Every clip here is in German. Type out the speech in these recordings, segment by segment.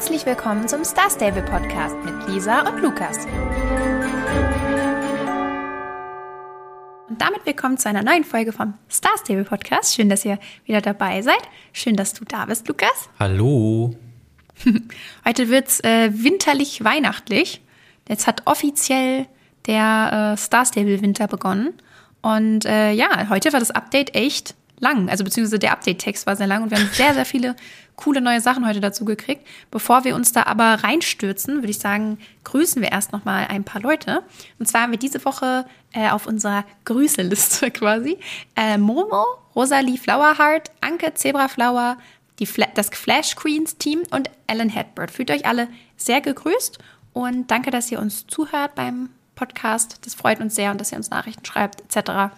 Herzlich willkommen zum Star Stable Podcast mit Lisa und Lukas. Und damit willkommen zu einer neuen Folge vom Star Stable Podcast. Schön, dass ihr wieder dabei seid. Schön, dass du da bist, Lukas. Hallo. Heute wird's äh, winterlich weihnachtlich. Jetzt hat offiziell der äh, Star Stable Winter begonnen. Und äh, ja, heute war das Update echt lang. Also beziehungsweise der Update-Text war sehr lang und wir haben sehr, sehr viele coole neue Sachen heute dazu gekriegt. Bevor wir uns da aber reinstürzen, würde ich sagen, grüßen wir erst nochmal ein paar Leute. Und zwar haben wir diese Woche äh, auf unserer Grüßeliste quasi äh, Momo, Rosalie Flowerheart, Anke Zebraflower, die Fla das Flash Queens Team und Ellen Hedbird. Fühlt euch alle sehr gegrüßt und danke, dass ihr uns zuhört beim Podcast. Das freut uns sehr und dass ihr uns Nachrichten schreibt etc.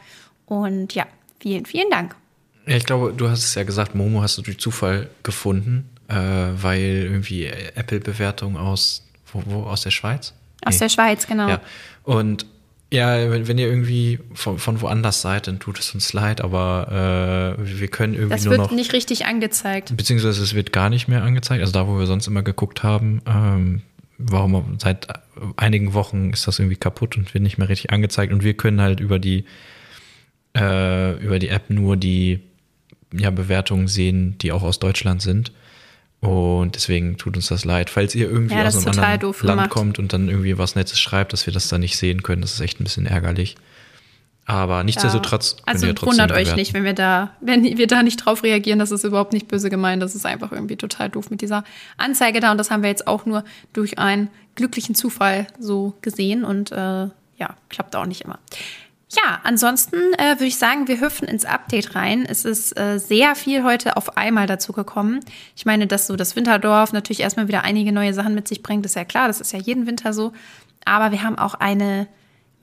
Und ja, vielen, vielen Dank. Ja, ich glaube, du hast es ja gesagt, Momo hast du durch Zufall gefunden, äh, weil irgendwie Apple-Bewertung aus, wo, wo, aus der Schweiz? Aus nee. der Schweiz, genau. Ja. Und ja, wenn, wenn ihr irgendwie von, von, woanders seid, dann tut es uns leid, aber äh, wir können irgendwie das nur noch. Das wird nicht richtig angezeigt. Beziehungsweise es wird gar nicht mehr angezeigt. Also da, wo wir sonst immer geguckt haben, ähm, warum seit einigen Wochen ist das irgendwie kaputt und wird nicht mehr richtig angezeigt. Und wir können halt über die äh, über die App nur die ja, Bewertungen sehen, die auch aus Deutschland sind. Und deswegen tut uns das leid. Falls ihr irgendwie ja, aus einem anderen Land gemacht. kommt und dann irgendwie was Nettes schreibt, dass wir das dann nicht sehen können, das ist echt ein bisschen ärgerlich. Aber nichtsdestotrotz. Ja. Also wundert euch nicht, wenn wir da, wenn wir da nicht drauf reagieren, das ist überhaupt nicht böse gemeint. Das ist einfach irgendwie total doof mit dieser Anzeige da. Und das haben wir jetzt auch nur durch einen glücklichen Zufall so gesehen. Und äh, ja, klappt auch nicht immer. Ja, ansonsten äh, würde ich sagen, wir hüpfen ins Update rein. Es ist äh, sehr viel heute auf einmal dazu gekommen. Ich meine, dass so das Winterdorf natürlich erstmal wieder einige neue Sachen mit sich bringt, ist ja klar, das ist ja jeden Winter so. Aber wir haben auch eine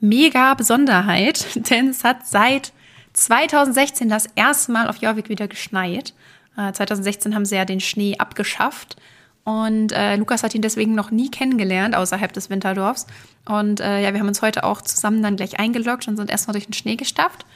mega Besonderheit, denn es hat seit 2016 das erste Mal auf Jorvik wieder geschneit. Äh, 2016 haben sie ja den Schnee abgeschafft. Und äh, Lukas hat ihn deswegen noch nie kennengelernt außerhalb des Winterdorfs. Und äh, ja, wir haben uns heute auch zusammen dann gleich eingeloggt und sind erstmal durch den Schnee gestapft.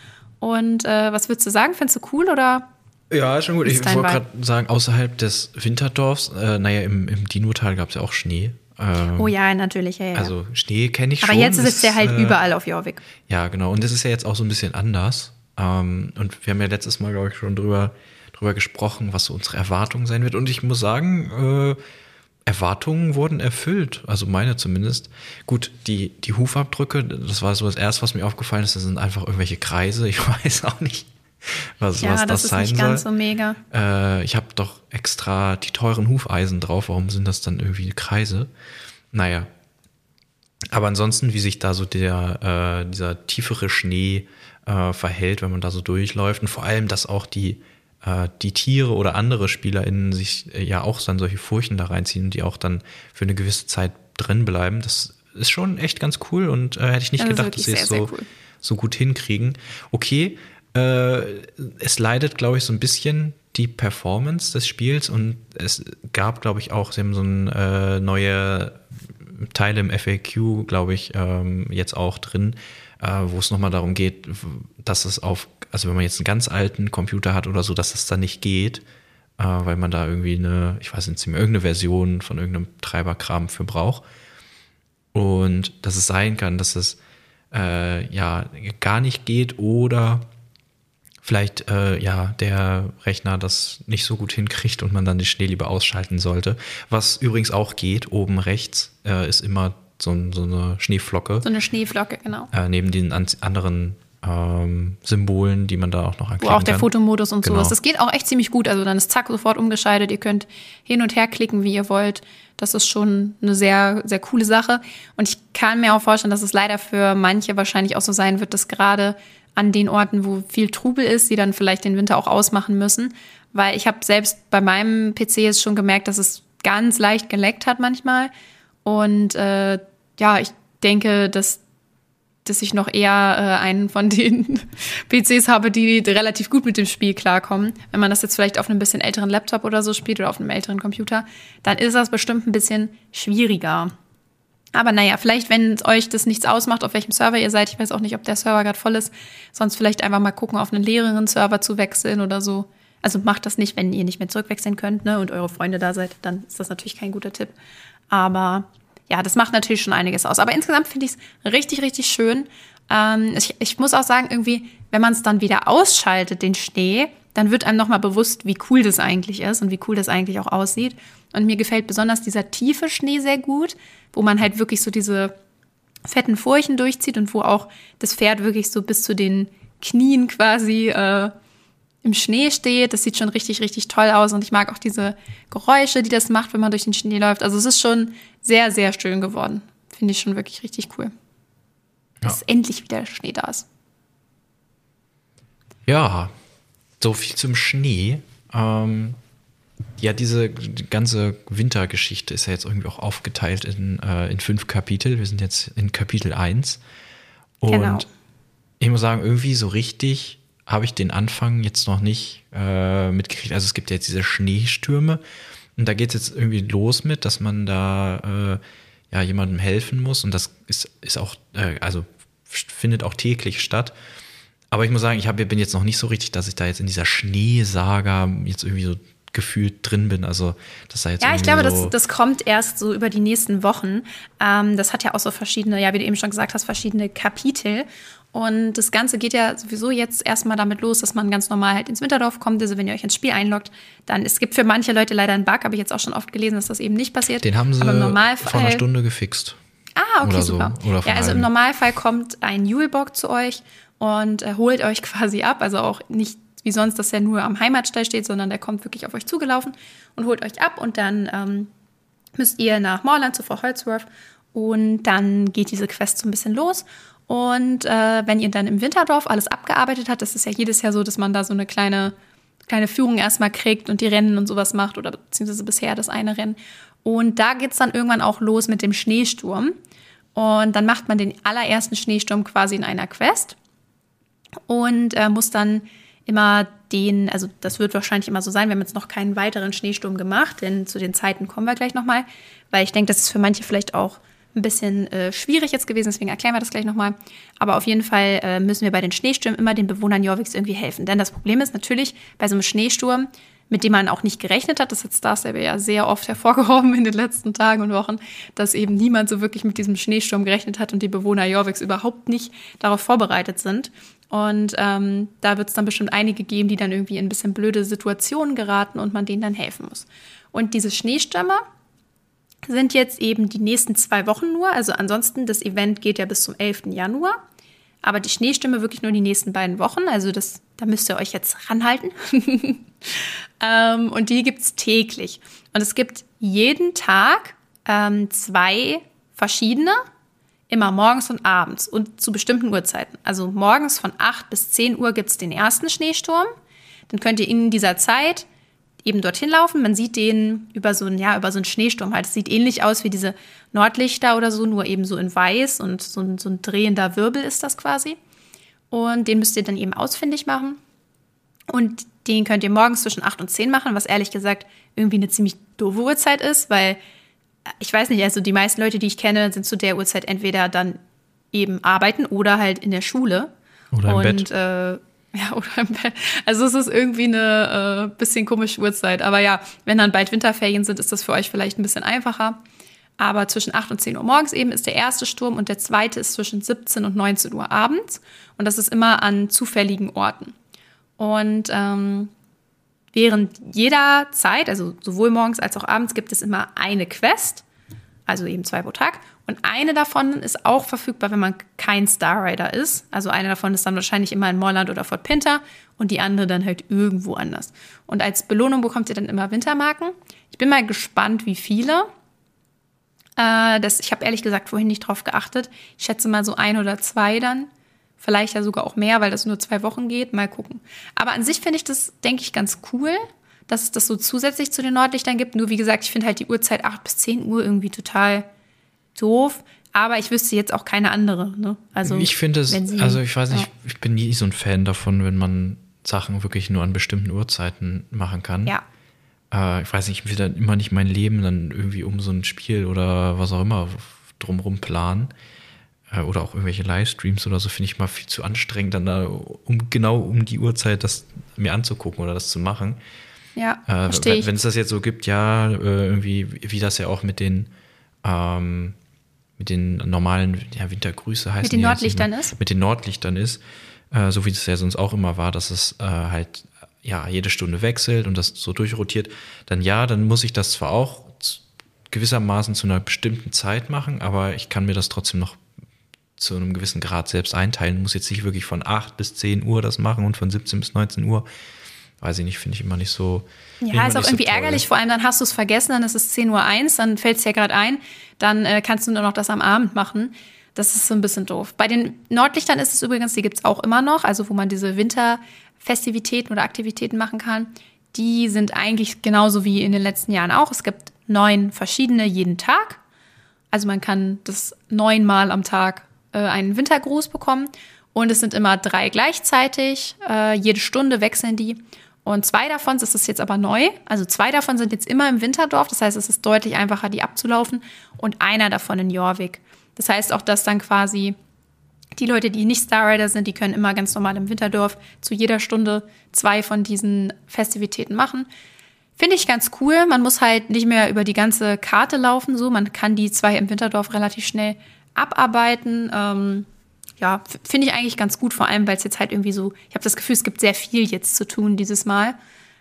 Und äh, was würdest du sagen? Findest du cool oder? Ja, schon gut. Ich wollte gerade sagen, außerhalb des Winterdorfs, äh, naja, im, im Dinotal gab es ja auch Schnee. Ähm, oh ja, natürlich, ja, ja. Also Schnee kenne ich Aber schon. Aber jetzt ist es ja halt äh, überall auf Jorvik. Ja, genau. Und das ist ja jetzt auch so ein bisschen anders. Ähm, und wir haben ja letztes Mal, glaube ich, schon drüber drüber gesprochen, was so unsere Erwartungen sein wird. Und ich muss sagen, äh, Erwartungen wurden erfüllt, also meine zumindest. Gut, die, die Hufabdrücke, das war so das Erste, was mir aufgefallen ist, das sind einfach irgendwelche Kreise. Ich weiß auch nicht, was, ja, was das, das sein soll. Ja, das ist nicht ganz so mega. Äh, ich habe doch extra die teuren Hufeisen drauf. Warum sind das dann irgendwie Kreise? Naja. Aber ansonsten, wie sich da so der, äh, dieser tiefere Schnee äh, verhält, wenn man da so durchläuft und vor allem, dass auch die die Tiere oder andere SpielerInnen sich äh, ja auch dann solche Furchen da reinziehen und die auch dann für eine gewisse Zeit drin bleiben. Das ist schon echt ganz cool und äh, hätte ich nicht also gedacht, dass sie es so, cool. so gut hinkriegen. Okay, äh, es leidet, glaube ich, so ein bisschen die Performance des Spiels und es gab, glaube ich, auch, sie haben so ein äh, neue Teile im FAQ, glaube ich, ähm, jetzt auch drin, äh, wo es nochmal darum geht, dass es auf also wenn man jetzt einen ganz alten Computer hat oder so, dass das dann nicht geht, äh, weil man da irgendwie eine, ich weiß nicht, irgendeine Version von irgendeinem Treiberkram für braucht. Und dass es sein kann, dass es äh, ja gar nicht geht oder vielleicht äh, ja der Rechner das nicht so gut hinkriegt und man dann den Schnee lieber ausschalten sollte. Was übrigens auch geht, oben rechts äh, ist immer so, so, eine Schneeflocke. So eine Schneeflocke, genau. Äh, neben den anderen ähm, Symbolen, die man da auch noch anklicken Wo auch der kann. Fotomodus und genau. so ist. Das geht auch echt ziemlich gut. Also dann ist zack sofort umgeschaltet. Ihr könnt hin und her klicken, wie ihr wollt. Das ist schon eine sehr, sehr coole Sache. Und ich kann mir auch vorstellen, dass es leider für manche wahrscheinlich auch so sein wird, dass gerade an den Orten, wo viel Trubel ist, sie dann vielleicht den Winter auch ausmachen müssen. Weil ich habe selbst bei meinem PC jetzt schon gemerkt, dass es ganz leicht geleckt hat manchmal. Und äh, ja, ich denke, dass dass ich noch eher äh, einen von den PCs habe, die relativ gut mit dem Spiel klarkommen. Wenn man das jetzt vielleicht auf einem bisschen älteren Laptop oder so spielt oder auf einem älteren Computer, dann ist das bestimmt ein bisschen schwieriger. Aber naja, vielleicht, wenn euch das nichts ausmacht, auf welchem Server ihr seid, ich weiß auch nicht, ob der Server gerade voll ist, sonst vielleicht einfach mal gucken, auf einen leeren Server zu wechseln oder so. Also macht das nicht, wenn ihr nicht mehr zurückwechseln könnt ne, und eure Freunde da seid, dann ist das natürlich kein guter Tipp. Aber ja, das macht natürlich schon einiges aus. Aber insgesamt finde ich es richtig, richtig schön. Ähm, ich, ich muss auch sagen, irgendwie, wenn man es dann wieder ausschaltet, den Schnee, dann wird einem nochmal bewusst, wie cool das eigentlich ist und wie cool das eigentlich auch aussieht. Und mir gefällt besonders dieser tiefe Schnee sehr gut, wo man halt wirklich so diese fetten Furchen durchzieht und wo auch das Pferd wirklich so bis zu den Knien quasi äh, im Schnee steht. Das sieht schon richtig, richtig toll aus. Und ich mag auch diese Geräusche, die das macht, wenn man durch den Schnee läuft. Also es ist schon sehr, sehr schön geworden. Finde ich schon wirklich richtig cool. Ja. Dass endlich wieder Schnee da ist. Ja, so viel zum Schnee. Ähm, ja, diese ganze Wintergeschichte ist ja jetzt irgendwie auch aufgeteilt in, äh, in fünf Kapitel. Wir sind jetzt in Kapitel 1. Und genau. ich muss sagen, irgendwie so richtig habe ich den Anfang jetzt noch nicht äh, mitgekriegt. Also es gibt jetzt diese Schneestürme und da geht es jetzt irgendwie los mit, dass man da äh, ja jemandem helfen muss und das ist, ist auch, äh, also findet auch täglich statt. Aber ich muss sagen, ich hab, bin jetzt noch nicht so richtig, dass ich da jetzt in dieser Schneesaga jetzt irgendwie so gefühlt drin bin. Also das sei jetzt Ja, ich glaube, so das, das kommt erst so über die nächsten Wochen. Ähm, das hat ja auch so verschiedene, ja, wie du eben schon gesagt hast, verschiedene Kapitel. Und das Ganze geht ja sowieso jetzt erstmal damit los, dass man ganz normal halt ins Winterdorf kommt. Also wenn ihr euch ins Spiel einloggt, dann es gibt für manche Leute leider einen Bug, habe ich jetzt auch schon oft gelesen, dass das eben nicht passiert. Den haben sie vor einer Stunde gefixt. Ah, okay, super. So. Ja, also im Normalfall kommt ein Julebock zu euch und äh, holt euch quasi ab. Also auch nicht wie sonst, dass er nur am Heimatstall steht, sondern der kommt wirklich auf euch zugelaufen und holt euch ab und dann ähm, müsst ihr nach Morland zu Frau Holzworth und dann geht diese Quest so ein bisschen los und äh, wenn ihr dann im Winterdorf alles abgearbeitet habt, das ist ja jedes Jahr so, dass man da so eine kleine, kleine Führung erstmal kriegt und die Rennen und sowas macht oder beziehungsweise bisher das eine Rennen. Und da geht's dann irgendwann auch los mit dem Schneesturm. Und dann macht man den allerersten Schneesturm quasi in einer Quest und äh, muss dann immer den, also das wird wahrscheinlich immer so sein, wir haben jetzt noch keinen weiteren Schneesturm gemacht, denn zu den Zeiten kommen wir gleich nochmal, weil ich denke, das ist für manche vielleicht auch ein bisschen äh, schwierig jetzt gewesen, deswegen erklären wir das gleich nochmal. Aber auf jeden Fall äh, müssen wir bei den Schneestürmen immer den Bewohnern Jorviks irgendwie helfen. Denn das Problem ist natürlich bei so einem Schneesturm, mit dem man auch nicht gerechnet hat, das hat Star Stable ja sehr oft hervorgehoben in den letzten Tagen und Wochen, dass eben niemand so wirklich mit diesem Schneesturm gerechnet hat und die Bewohner Jorviks überhaupt nicht darauf vorbereitet sind. Und ähm, da wird es dann bestimmt einige geben, die dann irgendwie in ein bisschen blöde Situationen geraten und man denen dann helfen muss. Und diese Schneestürme, sind jetzt eben die nächsten zwei Wochen nur. Also ansonsten, das Event geht ja bis zum 11. Januar. Aber die Schneestimme wirklich nur die nächsten beiden Wochen. Also das, da müsst ihr euch jetzt ranhalten. ähm, und die gibt es täglich. Und es gibt jeden Tag ähm, zwei verschiedene, immer morgens und abends und zu bestimmten Uhrzeiten. Also morgens von 8 bis 10 Uhr gibt es den ersten Schneesturm. Dann könnt ihr in dieser Zeit eben dorthin laufen. Man sieht den über so einen, ja, über so einen Schneesturm halt. Es sieht ähnlich aus wie diese Nordlichter oder so, nur eben so in weiß und so ein, so ein drehender Wirbel ist das quasi. Und den müsst ihr dann eben ausfindig machen. Und den könnt ihr morgens zwischen 8 und 10 machen, was ehrlich gesagt irgendwie eine ziemlich doofe Uhrzeit ist, weil ich weiß nicht, also die meisten Leute, die ich kenne, sind zu der Uhrzeit entweder dann eben arbeiten oder halt in der Schule. Oder im und, Bett. Äh, Ja, oder im Bett. Also es ist irgendwie eine äh, bisschen komische Uhrzeit. Aber ja, wenn dann bald Winterferien sind, ist das für euch vielleicht ein bisschen einfacher. Aber zwischen 8 und 10 Uhr morgens eben ist der erste Sturm und der zweite ist zwischen 17 und 19 Uhr abends. Und das ist immer an zufälligen Orten. Und ähm, während jeder Zeit, also sowohl morgens als auch abends, gibt es immer eine Quest, also eben zwei pro Tag. Und eine davon ist auch verfügbar, wenn man kein Star Rider ist. Also eine davon ist dann wahrscheinlich immer in Morland oder Fort Pinter und die andere dann halt irgendwo anders. Und als Belohnung bekommt ihr dann immer Wintermarken. Ich bin mal gespannt, wie viele. Äh, das, ich habe ehrlich gesagt vorhin nicht drauf geachtet. Ich schätze mal so ein oder zwei dann. Vielleicht ja sogar auch mehr, weil das nur zwei Wochen geht. Mal gucken. Aber an sich finde ich das, denke ich, ganz cool, dass es das so zusätzlich zu den Nordlichtern gibt. Nur wie gesagt, ich finde halt die Uhrzeit 8 bis 10 Uhr irgendwie total doof, aber ich wüsste jetzt auch keine andere. Ne? Also, ich finde es, Sie, also ich weiß nicht, ja. ich bin nie so ein Fan davon, wenn man Sachen wirklich nur an bestimmten Uhrzeiten machen kann. Ja. Äh, ich weiß nicht, ich will dann immer nicht mein Leben dann irgendwie um so ein Spiel oder was auch immer drumherum planen. Äh, oder auch irgendwelche Livestreams oder so, finde ich mal viel zu anstrengend, dann da um genau um die Uhrzeit das mir anzugucken oder das zu machen. Ja, Äh, verstehe ich. wenn es das jetzt so gibt, ja, äh, irgendwie, wie das ja auch mit den, ähm, mit den normalen ja, Wintergrüße heißt. den Nordlichtern ist? Mit den Nordlichtern ist, äh, so wie es ja sonst auch immer war, dass es äh, halt ja jede Stunde wechselt und das so durchrotiert, dann ja, dann muss ich das zwar auch gewissermaßen zu einer bestimmten Zeit machen, aber ich kann mir das trotzdem noch zu einem gewissen Grad selbst einteilen, muss jetzt nicht wirklich von 8 bis 10 Uhr das machen und von 17 bis 19 Uhr. Weiß ich nicht, finde ich immer nicht so. Ja, ist auch so irgendwie toll. ärgerlich, vor allem dann hast du es vergessen, dann ist es 10.01 Uhr, dann fällt es ja gerade ein, dann äh, kannst du nur noch das am Abend machen. Das ist so ein bisschen doof. Bei den Nordlichtern ist es übrigens, die gibt es auch immer noch, also wo man diese Winterfestivitäten oder Aktivitäten machen kann. Die sind eigentlich genauso wie in den letzten Jahren auch. Es gibt neun verschiedene jeden Tag. Also man kann das neunmal am Tag äh, einen Wintergruß bekommen. Und es sind immer drei gleichzeitig. Äh, jede Stunde wechseln die. Und zwei davon, das ist jetzt aber neu, also zwei davon sind jetzt immer im Winterdorf. Das heißt, es ist deutlich einfacher, die abzulaufen. Und einer davon in Jorvik. Das heißt auch, dass dann quasi die Leute, die nicht Star Rider sind, die können immer ganz normal im Winterdorf zu jeder Stunde zwei von diesen Festivitäten machen. Finde ich ganz cool. Man muss halt nicht mehr über die ganze Karte laufen, so. Man kann die zwei im Winterdorf relativ schnell abarbeiten. Ähm, ja, finde ich eigentlich ganz gut, vor allem, weil es jetzt halt irgendwie so, ich habe das Gefühl, es gibt sehr viel jetzt zu tun dieses Mal.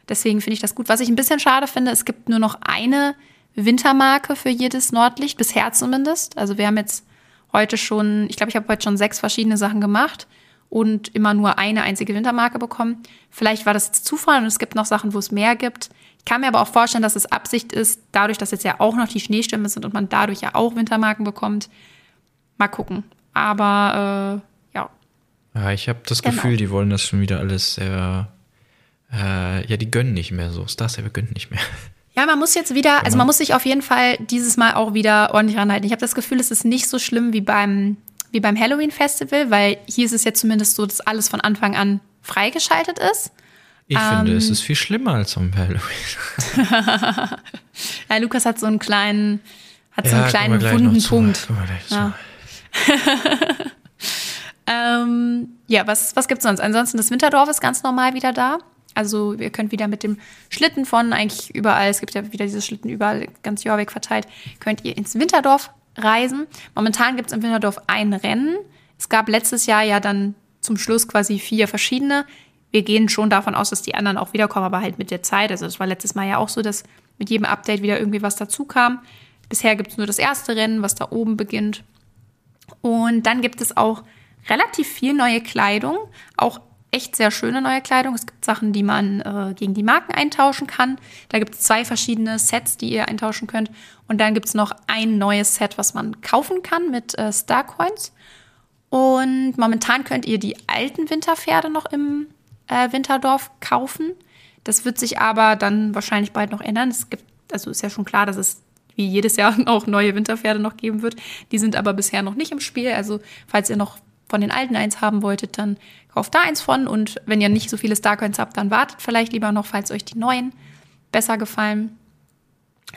Deswegen finde ich das gut. Was ich ein bisschen schade finde, es gibt nur noch eine Wintermarke für jedes Nordlicht, bisher zumindest. Also wir haben jetzt heute schon, ich glaube, ich habe heute schon sechs verschiedene Sachen gemacht und immer nur eine einzige Wintermarke bekommen. Vielleicht war das jetzt Zufall und es gibt noch Sachen, wo es mehr gibt. Ich kann mir aber auch vorstellen, dass es Absicht ist, dadurch, dass jetzt ja auch noch die Schneestürme sind und man dadurch ja auch Wintermarken bekommt. Mal gucken. Aber äh, ja, Ja, ich habe das Genau. Gefühl, die wollen das schon wieder alles sehr. Äh, ja, die gönnen nicht mehr so. Star Stable gönnt nicht mehr. Ja, man muss jetzt wieder, also man muss sich auf jeden Fall dieses Mal auch wieder ordentlich ranhalten. Ich habe das Gefühl, es ist nicht so schlimm wie beim, wie beim Halloween Festival, weil hier ist es ja zumindest so, dass alles von Anfang an freigeschaltet ist. Ich Ähm. finde, es ist viel schlimmer als am Halloween. Ja, Lukas hat so einen kleinen, hat so Ja, einen kommen kleinen wunden. Punkt. Zu. Ja. Ähm, ja, was, was gibt's sonst? Ansonsten, das Winterdorf ist ganz normal wieder da. Also ihr könnt wieder mit dem Schlitten von eigentlich überall, es gibt ja wieder diese Schlitten überall, ganz Jorvik verteilt, könnt ihr ins Winterdorf reisen. Momentan gibt's im Winterdorf ein Rennen. Es gab letztes Jahr ja dann zum Schluss quasi vier verschiedene. Wir gehen schon davon aus, dass die anderen auch wiederkommen, aber halt mit der Zeit. Also das war letztes Mal ja auch so, dass mit jedem Update wieder irgendwie was dazu kam. Bisher gibt's nur das erste Rennen, was da oben beginnt. Und dann gibt es auch relativ viel neue Kleidung, auch echt sehr schöne neue Kleidung. Es gibt Sachen, die man äh, gegen die Marken eintauschen kann. Da gibt es zwei verschiedene Sets, die ihr eintauschen könnt. Und dann gibt es noch ein neues Set, was man kaufen kann mit äh, Starcoins. Und momentan könnt ihr die alten Winterpferde noch im äh, Winterdorf kaufen. Das wird sich aber dann wahrscheinlich bald noch ändern. Es gibt, also ist ja schon klar, dass es wie jedes Jahr auch neue Winterpferde noch geben wird. Die sind aber bisher noch nicht im Spiel. Also falls ihr noch von den alten eins haben wolltet, dann kauft da eins von. Und wenn ihr nicht so viele Starcoins habt, dann wartet vielleicht lieber noch, falls euch die neuen besser gefallen.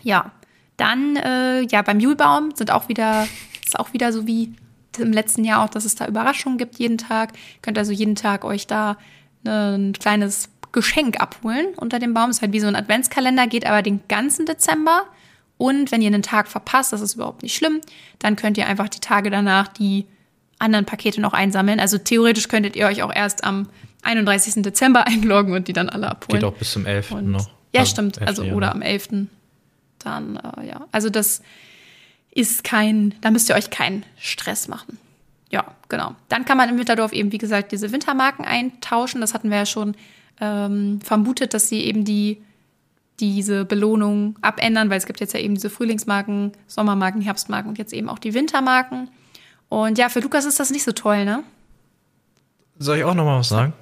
Ja, dann äh, ja beim Julbaum sind auch wieder ist auch wieder so wie im letzten Jahr auch, dass es da Überraschungen gibt jeden Tag. Könnt also jeden Tag euch da ein kleines Geschenk abholen unter dem Baum. Ist halt wie so ein Adventskalender, geht aber den ganzen Dezember. Und wenn ihr einen Tag verpasst, das ist überhaupt nicht schlimm, dann könnt ihr einfach die Tage danach die anderen Pakete noch einsammeln. Also theoretisch könntet ihr euch auch erst am 31. Dezember einloggen und die dann alle abholen. Geht auch bis zum 11. Und, noch. Ja, Also stimmt. 11. Also oder am 11. Dann, äh, ja. Also das ist kein, da müsst ihr euch keinen Stress machen. Ja, genau. Dann kann man im Winterdorf eben, wie gesagt, diese Wintermarken eintauschen. Das hatten wir ja schon ähm, vermutet, dass sie eben die diese Belohnung abändern, weil es gibt jetzt ja eben diese Frühlingsmarken, Sommermarken, Herbstmarken und jetzt eben auch die Wintermarken. Und ja, für Lukas ist das nicht so toll, ne? Soll ich auch noch mal was sagen?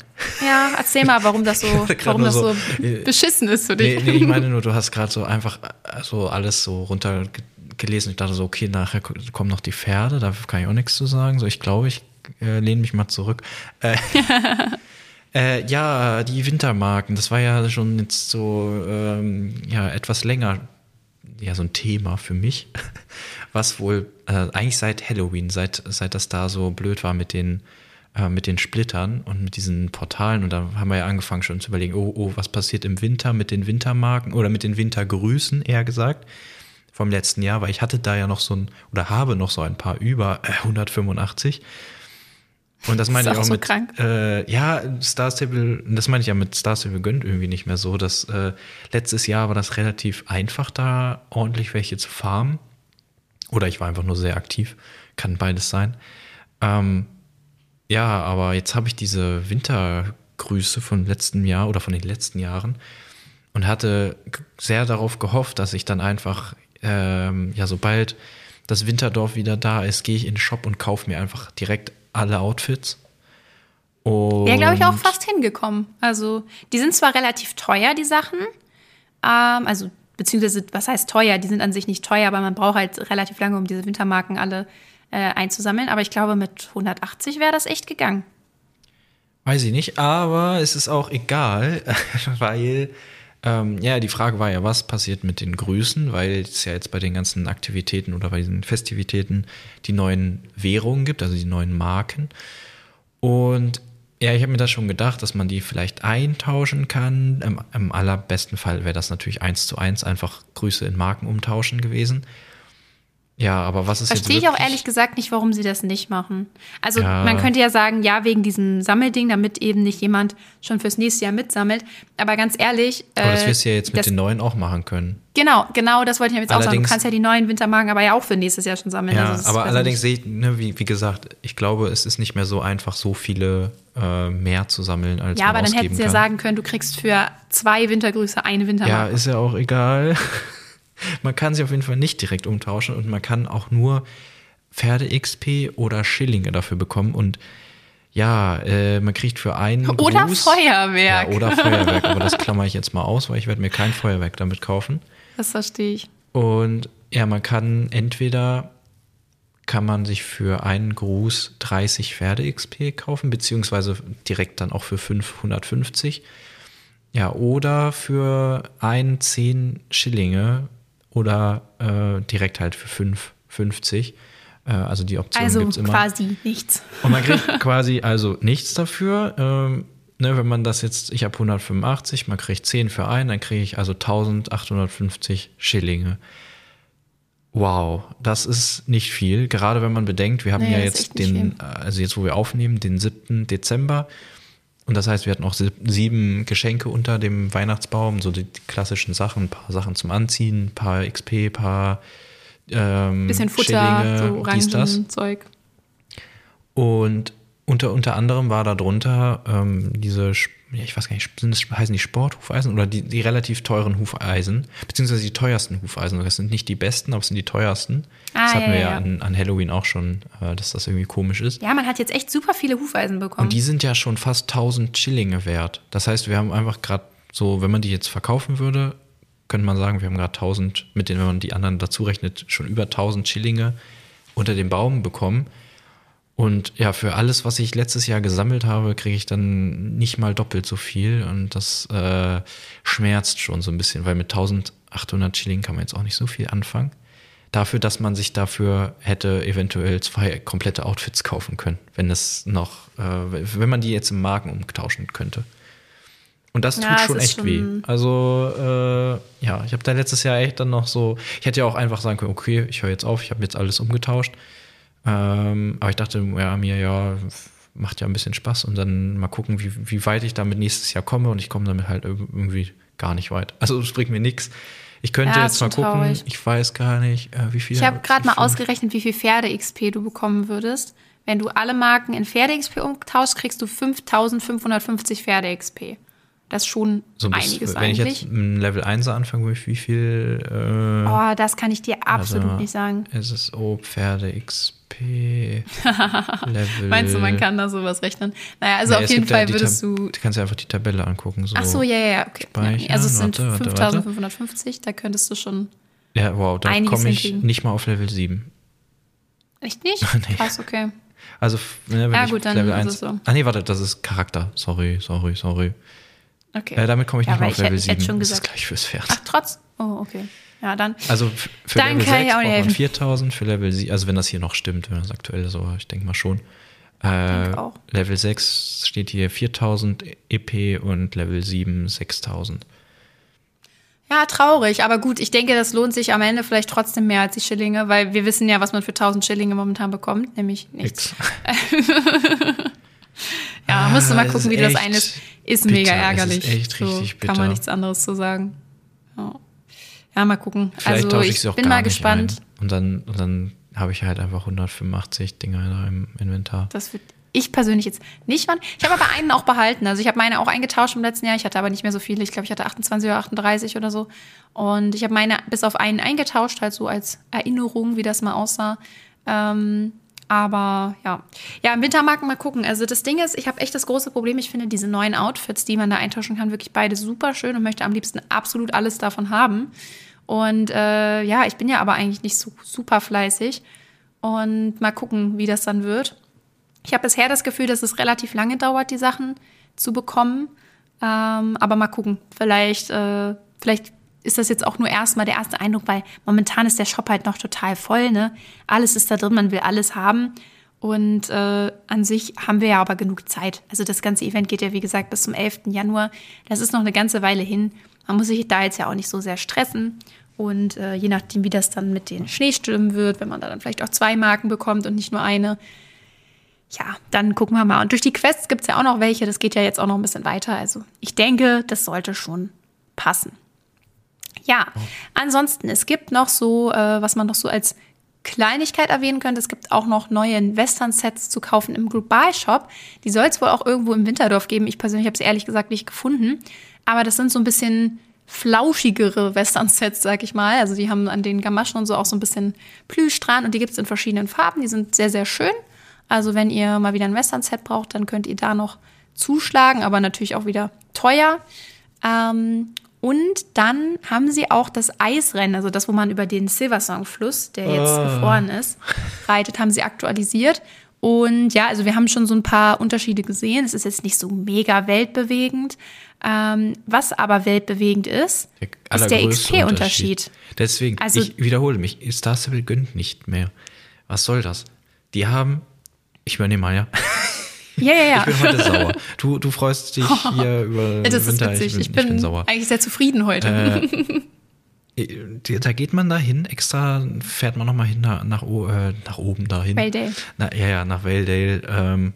Ja, erzähl mal, warum das so, warum das so so, beschissen ist für Nee, dich. nee, ich meine nur, du hast gerade so einfach äh, so alles so runtergelesen. Ich dachte so, okay, nachher ko- kommen noch die Pferde, da kann ich auch nichts zu sagen. So, ich glaube, ich äh, lehne mich mal zurück. Äh, äh, ja, die Wintermarken, das war ja schon jetzt so ähm, ja, etwas länger ja so ein Thema für mich, was wohl äh, eigentlich seit Halloween, seit, seit das da so blöd war mit den, äh, mit den Splittern und mit diesen Portalen. Und da haben wir ja angefangen schon zu überlegen, oh, oh, was passiert im Winter mit den Wintermarken oder mit den Wintergrüßen, eher gesagt, vom letzten Jahr, weil ich hatte da ja noch so ein, oder habe noch so ein paar über äh, 185. Und das meine ich auch so mit, krank. äh, ja, Star Stable, das meine ich ja mit Star Stable gönnt irgendwie nicht mehr so. dass äh, letztes Jahr war das relativ einfach, da ordentlich welche zu farmen. Oder ich war einfach nur sehr aktiv. Kann beides sein. Ähm, ja, aber jetzt habe ich diese Wintergrüße von letztem Jahr oder von den letzten Jahren und hatte sehr darauf gehofft, dass ich dann einfach, ähm, ja, sobald das Winterdorf wieder da ist, gehe ich in den Shop und kaufe mir einfach direkt alle Outfits. Und Ja, glaube ich, auch fast hingekommen. Also, die sind zwar relativ teuer, die Sachen. Ähm, also, beziehungsweise, was heißt teuer? Die sind an sich nicht teuer, aber man braucht halt relativ lange, um diese Wintermarken alle äh, einzusammeln. Aber ich glaube, mit 180 wäre das echt gegangen. Weiß ich nicht, aber es ist auch egal, weil ähm, ja, die Frage war ja, was passiert mit den Grüßen, weil es ja jetzt bei den ganzen Aktivitäten oder bei diesen Festivitäten die neuen Währungen gibt, also die neuen Marken. Und ja, ich habe mir das schon gedacht, dass man die vielleicht eintauschen kann. Im, im allerbesten Fall wäre das natürlich eins zu eins einfach Grüße in Marken umtauschen gewesen. Ja, aber was ist Verstehe jetzt ich auch ehrlich gesagt nicht, warum sie das nicht machen. Also Ja. man könnte ja sagen, ja, wegen diesem Sammelding, damit eben nicht jemand schon fürs nächste Jahr mitsammelt. Aber ganz ehrlich, Aber das äh, wirst du ja jetzt mit das- den neuen auch machen können. genau, genau, das wollte ich jetzt auch sagen. Du Allerdings- kannst ja die neuen Wintermarken aber ja auch für nächstes Jahr schon sammeln. Ja, Also aber allerdings sehe ich, ne, wie, wie gesagt, ich glaube, es ist nicht mehr so einfach, so viele äh, mehr zu sammeln, als Ja, aber dann hätten sie ja sagen können, du kriegst für zwei Wintergrüße eine ja, Wintermarke. ist ja auch egal. man kann sie auf jeden Fall nicht direkt umtauschen und man kann auch nur Pferde-XP oder Schillinge dafür bekommen und ja, äh, man kriegt für einen Oder Gruß, Feuerwerk. Ja, oder Feuerwerk, aber das klammer ich jetzt mal aus, weil ich werde mir kein Feuerwerk damit kaufen. Das verstehe ich. Und ja, man kann entweder kann man sich für einen Gruß 30 Pferde-XP kaufen, beziehungsweise direkt dann auch für 550. Ja, oder für ein 10 Schillinge oder äh, direkt halt für 5,50. Äh, also die Option Also gibt's immer. quasi nichts. Und man kriegt quasi also nichts dafür. Ähm, ne, wenn man das jetzt, ich habe 185, man kriegt 10 für einen, dann kriege ich also 1850 Schillinge. Wow, das ist nicht viel. Gerade wenn man bedenkt, wir haben Nee, ja jetzt den, also jetzt, wo wir aufnehmen, den 7. Dezember. Und das heißt, wir hatten auch sieb- sieben Geschenke unter dem Weihnachtsbaum, so die klassischen Sachen, ein paar Sachen zum Anziehen, ein paar XP, ein paar ähm, Bisschen Futter, Schillinge, so dies, das. Orangenzeug. Und unter, unter anderem war da drunter ähm, diese, ich weiß gar nicht, sind das, heißen die Sporthufeisen oder die, die relativ teuren Hufeisen, beziehungsweise die teuersten Hufeisen. Das sind nicht die besten, aber es sind die teuersten. Ah, das hatten ja, wir ja, ja, ja. An, an Halloween auch schon, äh, dass das irgendwie komisch ist. Ja, man hat jetzt echt super viele Hufeisen bekommen. Und die sind ja schon fast 1000 Schillinge wert. Das heißt, wir haben einfach gerade so, wenn man die jetzt verkaufen würde, könnte man sagen, wir haben gerade 1000, mit denen, wenn man die anderen dazu rechnet, schon über 1000 Schillinge unter dem Baum bekommen. Und ja, für alles, was ich letztes Jahr gesammelt habe, kriege ich dann nicht mal doppelt so viel. Und das äh, schmerzt schon so ein bisschen, weil mit 1800 Schilling kann man jetzt auch nicht so viel anfangen. Dafür, dass man sich dafür hätte eventuell zwei komplette Outfits kaufen können, wenn es noch, äh, wenn man die jetzt im Marken umtauschen könnte. Und das tut Ja, schon echt schon- weh. Also, äh, ja, ich habe da letztes Jahr echt dann noch so, ich hätte ja auch einfach sagen können, okay, ich höre jetzt auf, ich habe jetzt alles umgetauscht. Ähm, aber ich dachte, ja, mir ja, macht ja ein bisschen Spaß und dann mal gucken, wie, wie weit ich damit nächstes Jahr komme und ich komme damit halt irg- irgendwie gar nicht weit. Also es bringt mir nichts. Ich könnte Ja, jetzt mal gucken, traurig. ich weiß gar nicht, äh, wie viel. Ich habe gerade mal ausgerechnet, wie viel Pferde-XP du bekommen würdest. Wenn du alle Marken in Pferde-XP umtauschst, kriegst du 5550 Pferde-XP. Das ist schon so ein bisschen, einiges wenn ich eigentlich. jetzt im Level 1 anfange, wie- wie viel äh, oh, das kann ich dir absolut also, nicht sagen. SSO Pferde XP Level. Meinst du, man kann da sowas rechnen? Naja, also Nee, auf jeden Fall würdest Tab- du. Du kannst ja einfach die Tabelle angucken. So. Ach so, ja, ja, ja. Okay. Speichern, also es sind warte, warte, warte. 5550, da könntest du schon. Ja, wow, da komme ich hinkriegen. nicht mal auf Level 7. Echt nicht? Nee. Krass, okay. Also, ne, wenn Ja, ich gut, dann Level ist 1. es so. Ah, nee, warte, das ist Charakter. Sorry, sorry, sorry. Okay. Äh, damit komme ich Ja, nicht weil auf Level hätte- hätte 7. schon das ist gesagt- gleich fürs Pferd. Ach, trotz. Oh, okay. Ja, dann. Also für Dann Level kann 6 ich auch braucht man helfen. 4000, für Level 7, also wenn das hier noch stimmt, wenn das aktuell so, ich denke mal schon. Äh, Denk auch. Level 6 steht hier 4000 EP und Level 7 6000. Ja, traurig, aber gut, ich denke, das lohnt sich am Ende vielleicht trotzdem mehr als die Schillinge, weil wir wissen ja, was man für 1000 Schillinge momentan bekommt, nämlich nichts. Ja, musst du mal Ah, gucken, wie ist das eine ist. Ist bitter. mega Es ist ärgerlich. echt richtig so, Kann man bitter. nichts anderes zu sagen. Ja, ja mal gucken. Vielleicht also tausche ich ich bin mal gespannt. Und dann, und dann habe ich halt einfach 185 Dinger im Inventar. Das wird ich persönlich jetzt nicht wann. Ich habe aber einen auch behalten. Also ich habe meine auch eingetauscht im letzten Jahr. Ich hatte aber nicht mehr so viele. Ich glaube, ich hatte 28 oder 38 oder so. Und ich habe meine bis auf einen eingetauscht, halt so als Erinnerung, wie das mal aussah. Ähm, aber ja. Ja, im Wintermarkt mal gucken. Also das Ding ist, ich habe echt das große Problem. Ich finde diese neuen Outfits, die man da eintauschen kann, wirklich beide super schön und möchte am liebsten absolut alles davon haben. Und äh, ja, ich bin ja aber eigentlich nicht so super fleißig. Und mal gucken, wie das dann wird. Ich habe bisher das Gefühl, dass es relativ lange dauert, die Sachen zu bekommen. Ähm, aber mal gucken. Vielleicht, äh, vielleicht ist das jetzt auch nur erstmal der erste Eindruck, weil momentan ist der Shop halt noch total voll. Ne? Alles ist da drin, man will alles haben. Und äh, an sich haben wir ja aber genug Zeit. Also das ganze Event geht ja, wie gesagt, bis zum 11. Januar. Das ist noch eine ganze Weile hin. Man muss sich da jetzt ja auch nicht so sehr stressen. Und äh, je nachdem, wie das dann mit den Schneestürmen wird, wenn man da dann vielleicht auch zwei Marken bekommt und nicht nur eine, ja, dann gucken wir mal. Und durch die Quests gibt es ja auch noch welche. Das geht ja jetzt auch noch ein bisschen weiter. Also ich denke, das sollte schon passen. Ja, ansonsten, es gibt noch so, äh, was man noch so als Kleinigkeit erwähnen könnte, es gibt auch noch neue Western-Sets zu kaufen im Global-Shop. Die soll es wohl auch irgendwo im Winterdorf geben. Ich persönlich habe es ehrlich gesagt nicht gefunden. Aber das sind so ein bisschen flauschigere Western-Sets, sag ich mal. Also die haben an den Gamaschen und so auch so ein bisschen Plüsch dran und die gibt es in verschiedenen Farben. Die sind sehr, sehr schön. Also wenn ihr mal wieder ein Western-Set braucht, dann könnt ihr da noch zuschlagen, aber natürlich auch wieder teuer. Ähm, und dann haben sie auch das Eisrennen, also das, wo man über den Silversong-Fluss, der jetzt gefroren ist, reitet, haben sie aktualisiert. Und ja, also wir haben schon so ein paar Unterschiede gesehen. Es ist jetzt nicht so mega weltbewegend. Ähm, was aber weltbewegend ist, Der ist der XP-Unterschied. Deswegen, Also- ich wiederhole mich, Star Stable gönnt nicht mehr. Was soll das? Die haben, ich übernehme mal, ja. Ja, ja, ja. Ich bin heute sauer. Du, du freust dich hier über das ist Winter, witzig. ich bin, Ich bin, ich bin sauer. eigentlich sehr zufrieden heute. Die- Da geht man da hin, extra fährt man nochmal hin nach, nach, äh, nach oben dahin. Valedale. Na, ja, ja, nach Valedale. Ähm,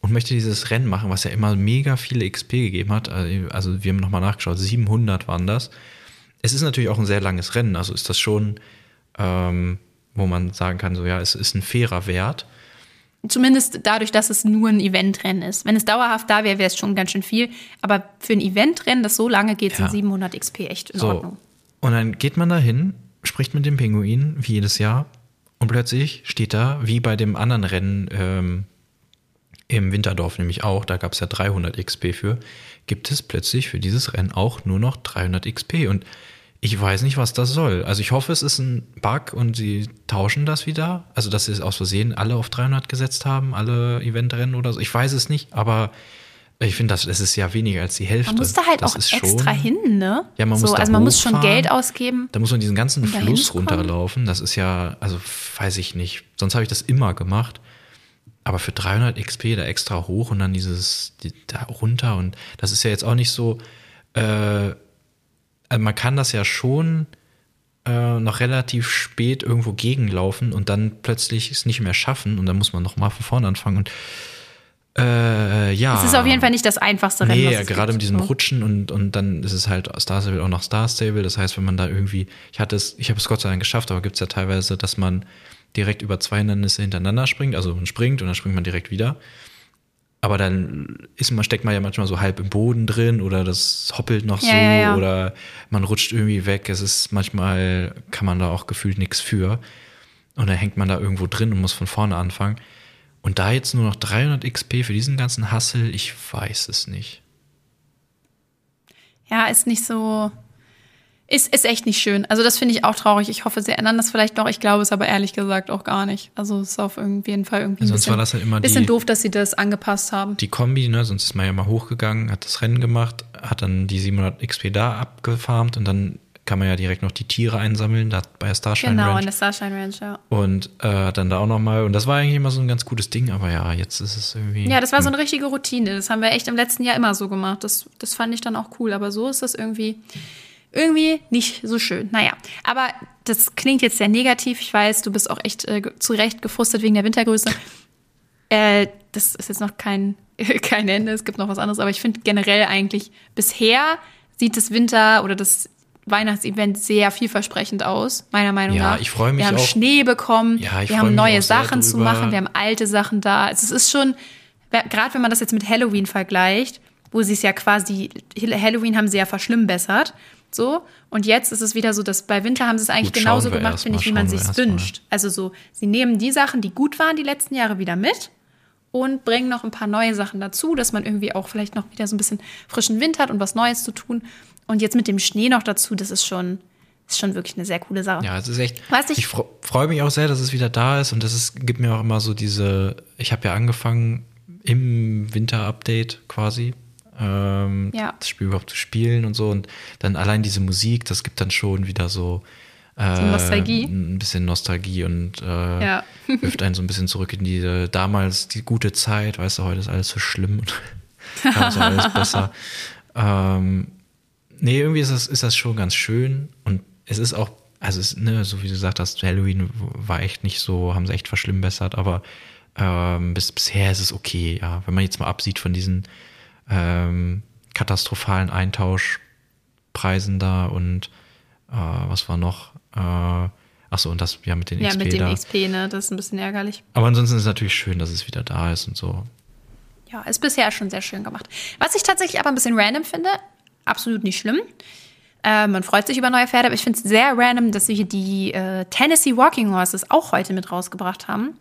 und möchte dieses Rennen machen, was ja immer mega viele XP gegeben hat. Also also wir haben nochmal nachgeschaut, 700 waren das. Es ist natürlich auch ein sehr langes Rennen, also ist das schon, ähm, wo man sagen kann, so ja, es ist ein fairer Wert. Zumindest dadurch, dass es nur ein Eventrennen ist. Wenn es dauerhaft da wäre, wäre es schon ganz schön viel. Aber für ein Eventrennen, das so lange geht, sind Ja. 700 XP echt in So. Ordnung. Und dann geht man da hin, spricht mit dem Pinguin, wie jedes Jahr, und plötzlich steht da, wie bei dem anderen Rennen ähm, im Winterdorf nämlich auch, da gab es ja 300 XP für, gibt es plötzlich für dieses Rennen auch nur noch 300 XP. Und ich weiß nicht, was das soll. Also ich hoffe, es ist ein Bug und sie tauschen das wieder. Also dass sie es aus Versehen alle auf 300 gesetzt haben, alle Eventrennen oder so. Ich weiß es nicht, aber ich finde, das, das ist ja weniger als die Hälfte. Man muss da halt das auch extra schon- hin, ne? Ja, man so, muss da Also man muss schon. Geld ausgeben. Da muss man diesen ganzen Fluss runterlaufen. Das ist ja, also weiß ich nicht. Sonst habe ich das immer gemacht. Aber für 300 XP da extra hoch und dann dieses die, da runter und das ist ja jetzt auch nicht so. Äh, also man kann das ja schon äh, noch relativ spät irgendwo gegenlaufen und dann plötzlich es nicht mehr schaffen und dann muss man noch mal von vorne anfangen und äh, ja. Es ist auf jeden Fall nicht das einfachste Rennen. Nee, gerade mit diesem So. Rutschen und, und dann ist es halt Star Stable auch noch Star Stable. Das heißt, wenn man da irgendwie, ich hatte es, ich habe es Gott sei Dank geschafft, aber gibt es ja teilweise, dass man direkt über zwei Hindernisse hintereinander springt, also man springt und dann springt man direkt wieder. Aber dann ist man, steckt man ja manchmal so halb im Boden drin oder das hoppelt noch Ja, so ja, oder man rutscht irgendwie weg. Es ist manchmal, kann man da auch gefühlt nichts für. Und dann hängt man da irgendwo drin und muss von vorne anfangen. Und da jetzt nur noch 300 XP für diesen ganzen Hassel, ich weiß es nicht. Ja, ist nicht so. Ist, ist echt nicht schön. Also, das finde ich auch traurig. Ich hoffe, sie ändern das vielleicht noch. Ich glaube es aber ehrlich gesagt auch gar nicht. Also, es ist auf jeden Fall irgendwie ein Sonst bisschen, war das halt immer die- bisschen doof, dass sie das angepasst haben. Die Kombi, ne, sonst ist man ja mal hochgegangen, hat das Rennen gemacht, hat dann die 700 XP da abgefarmt und dann kann man ja direkt noch die Tiere einsammeln, da bei der Starshine Genau, Ranch. in der Starshine Ranch, ja. Und äh, dann da auch nochmal. Und das war eigentlich immer so ein ganz gutes Ding, aber ja, jetzt ist es irgendwie. Ja, das war so eine richtige Routine. Das haben wir echt im letzten Jahr immer so gemacht. Das, das fand ich dann auch cool. Aber so ist das irgendwie, irgendwie nicht so schön. Naja, aber das klingt jetzt sehr negativ. Ich weiß, du bist auch echt äh, zu Recht gefrustet wegen der Wintergröße. Äh, das ist jetzt noch kein, kein Ende. Es gibt noch was anderes. Aber ich finde generell eigentlich, bisher sieht das Winter oder das Weihnachtsevent sehr vielversprechend aus, meiner Meinung Ja, nach. ich freu mich Wir haben auch- Schnee bekommen, Ja, ich wir haben mich neue Sachen zu machen, wir haben alte Sachen da. Also es ist schon, gerade wenn man das jetzt mit Halloween vergleicht, wo sie es ja quasi, Halloween haben sie ja verschlimmbessert. So, und jetzt ist es wieder so, dass bei Winter haben sie es eigentlich Gut, genauso gemacht, finde ich, wie man sich mal. wünscht. Also so, sie nehmen die Sachen, die gut waren die letzten Jahre wieder mit und bringen noch ein paar neue Sachen dazu, dass man irgendwie auch vielleicht noch wieder so ein bisschen frischen Wind hat und was Neues zu tun. Und jetzt mit dem Schnee noch dazu, das ist schon, ist schon wirklich eine sehr coole Sache. Ja, es ist echt. Was ich- ich fre- freue mich auch sehr, dass es wieder da ist und das ist, gibt mir auch immer so diese. Ich habe ja angefangen im Winter-Update quasi. Ähm, Ja. das Spiel überhaupt zu spielen und so und dann allein diese Musik, das gibt dann schon wieder so äh, Nostalgie. ein bisschen Nostalgie und äh, Ja. wirft einen so ein bisschen zurück in diese damals die gute Zeit, weißt du, heute ist alles so schlimm und damals war alles besser. Ähm, nee, irgendwie ist das, ist das schon ganz schön und es ist auch, also es, ne, so wie du gesagt hast, Halloween war echt nicht so, haben sie echt verschlimmbessert, aber ähm, bis, bisher ist es okay, ja. Wenn man jetzt mal absieht von diesen ähm, katastrophalen Eintauschpreisen da und äh, was war noch? Äh, ach so, und das ja mit den Ja, XP mit dem da. XP, ne, das ist ein bisschen ärgerlich. Aber ansonsten ist es natürlich schön, dass es wieder da ist und so. Ja, ist bisher schon sehr schön gemacht. Was ich tatsächlich aber ein bisschen random finde, absolut nicht schlimm. Äh, man freut sich über neue Pferde, aber ich finde es sehr random, dass sie hier die äh, Tennessee Walking Horses auch heute mit rausgebracht haben.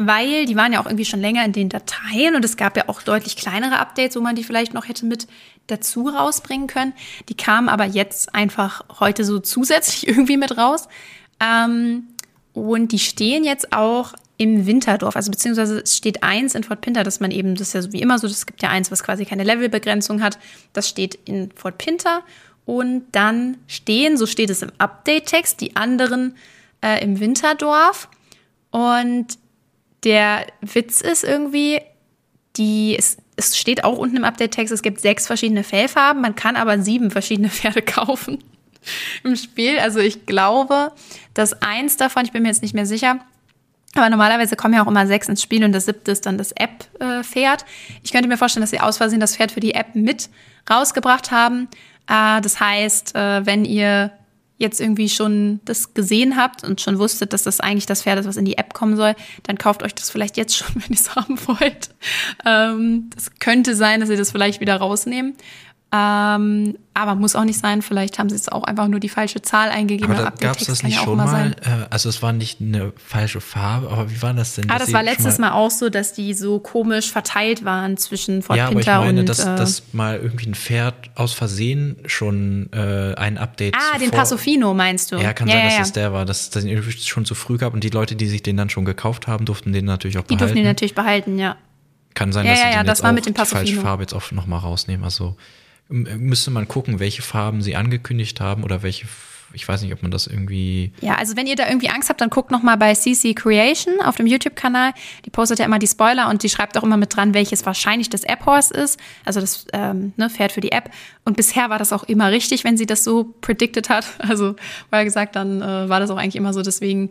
Weil die waren ja auch irgendwie schon länger in den Dateien und es gab ja auch deutlich kleinere Updates, wo man die vielleicht noch hätte mit dazu rausbringen können. Die kamen aber jetzt einfach heute so zusätzlich irgendwie mit raus. Ähm, und die stehen jetzt auch im Winterdorf, also beziehungsweise es steht eins in Fort Pinter, dass man eben, das ist ja so wie immer so, es gibt ja eins, was quasi keine Levelbegrenzung hat, das steht in Fort Pinter und dann stehen, so steht es im Update-Text, die anderen äh, im Winterdorf und der Witz ist irgendwie, die, es, es steht auch unten im Update-Text, es gibt sechs verschiedene Fellfarben, man kann aber sieben verschiedene Pferde kaufen im Spiel. Also ich glaube, dass eins davon, ich bin mir jetzt nicht mehr sicher, aber normalerweise kommen ja auch immer sechs ins Spiel und das siebte ist dann das App-Pferd. ich könnte mir vorstellen, dass sie aus Versehen das Pferd für die App mit rausgebracht haben. Äh, das heißt, äh, wenn ihr jetzt irgendwie schon das gesehen habt und schon wusstet, dass das eigentlich das Pferd ist, was in die App kommen soll, dann kauft euch das vielleicht jetzt schon, wenn ihr es haben wollt. Ähm, das könnte sein, dass ihr das vielleicht wieder rausnehmen. Ähm, aber muss auch nicht sein. Vielleicht haben sie jetzt auch einfach nur die falsche Zahl eingegeben. Aber gab es das nicht ja schon mal? sein. Äh, also es war nicht eine falsche Farbe, aber wie war das denn? Ah, das war letztes Mal auch so, dass die so komisch verteilt waren zwischen Fort Ja, aber ich Pinter meine, und. dass, äh, dass mal irgendwie ein Pferd aus Versehen schon äh, ein Update ah, den Passofino meinst du? Ja, kann ja, sein, ja, dass ja. es der war, dass das irgendwie schon zu früh gab und die Leute, die sich den dann schon gekauft haben, durften den natürlich auch Die behalten. durften die natürlich behalten, ja. Kann sein, Ja, dass ja, sie ja, den das jetzt war auch mit dem die falsche. Farbe jetzt auch nochmal rausnehmen. Also müsste man gucken, welche Farben sie angekündigt haben oder welche, ich weiß nicht, ob man das irgendwie Ja, also wenn ihr da irgendwie Angst habt, dann guckt noch mal bei CC Creation auf dem YouTube-Kanal. Die postet ja immer die Spoiler und die schreibt auch immer mit dran, welches wahrscheinlich das App-Horse ist. Also das ähm, ne, Pferd für die App. Und bisher war das auch immer richtig, wenn sie das so predicted hat. Also, weil gesagt, dann äh, war das auch eigentlich immer so. Deswegen,